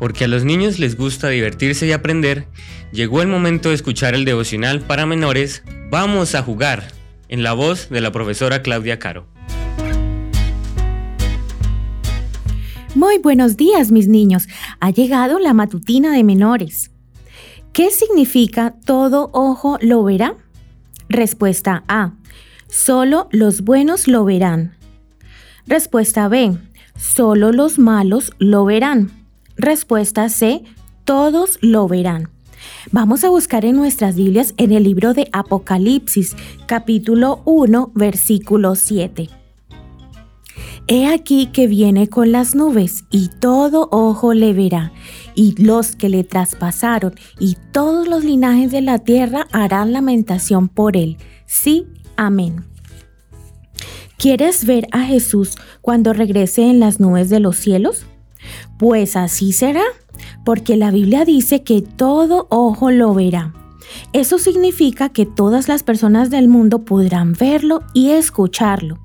porque a los niños les gusta divertirse y aprender, llegó el momento de escuchar el devocional para menores Vamos a jugar, en la voz de la profesora Claudia Caro. Muy buenos días, mis niños. Ha llegado la matutina de menores. ¿Qué significa todo ojo lo verá? Respuesta A. Solo los buenos lo verán. Respuesta B. Solo los malos lo verán. Respuesta C. Todos lo verán. Vamos a buscar en nuestras Biblias en el libro de Apocalipsis, capítulo 1, versículo 7. He aquí que viene con las nubes, y todo ojo le verá, y los que le traspasaron, y todos los linajes de la tierra harán lamentación por él. Sí, amén. ¿Quieres ver a Jesús cuando regrese en las nubes de los cielos? Pues así será, porque la Biblia dice que todo ojo lo verá. Eso significa que todas las personas del mundo podrán verlo y escucharlo.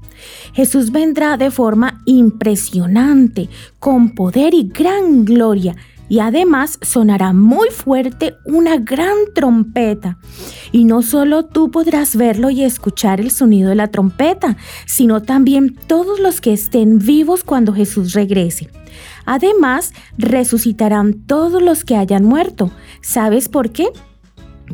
Jesús vendrá de forma impresionante, con poder y gran gloria, y además sonará muy fuerte una gran trompeta. Y no solo tú podrás verlo y escuchar el sonido de la trompeta, sino también todos los que estén vivos cuando Jesús regrese. Además, resucitarán todos los que hayan muerto. ¿Sabes por qué?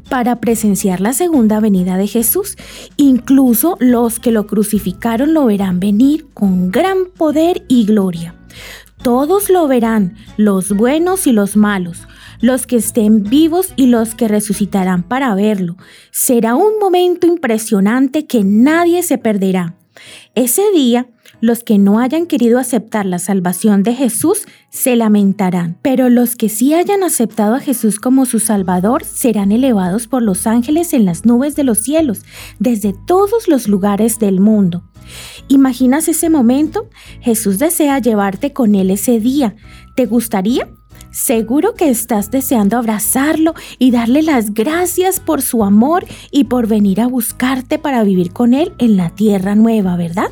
para presenciar la segunda venida de Jesús. Incluso los que lo crucificaron lo verán venir con gran poder y gloria. Todos lo verán, los buenos y los malos, los que estén vivos y los que resucitarán para verlo. Será un momento impresionante que nadie se perderá. Ese día, los que no hayan querido aceptar la salvación de Jesús se lamentarán, pero los que sí hayan aceptado a Jesús como su Salvador serán elevados por los ángeles en las nubes de los cielos, desde todos los lugares del mundo. ¿Imaginas ese momento? Jesús desea llevarte con Él ese día. ¿Te gustaría? Seguro que estás deseando abrazarlo y darle las gracias por su amor y por venir a buscarte para vivir con Él en la tierra nueva, ¿verdad?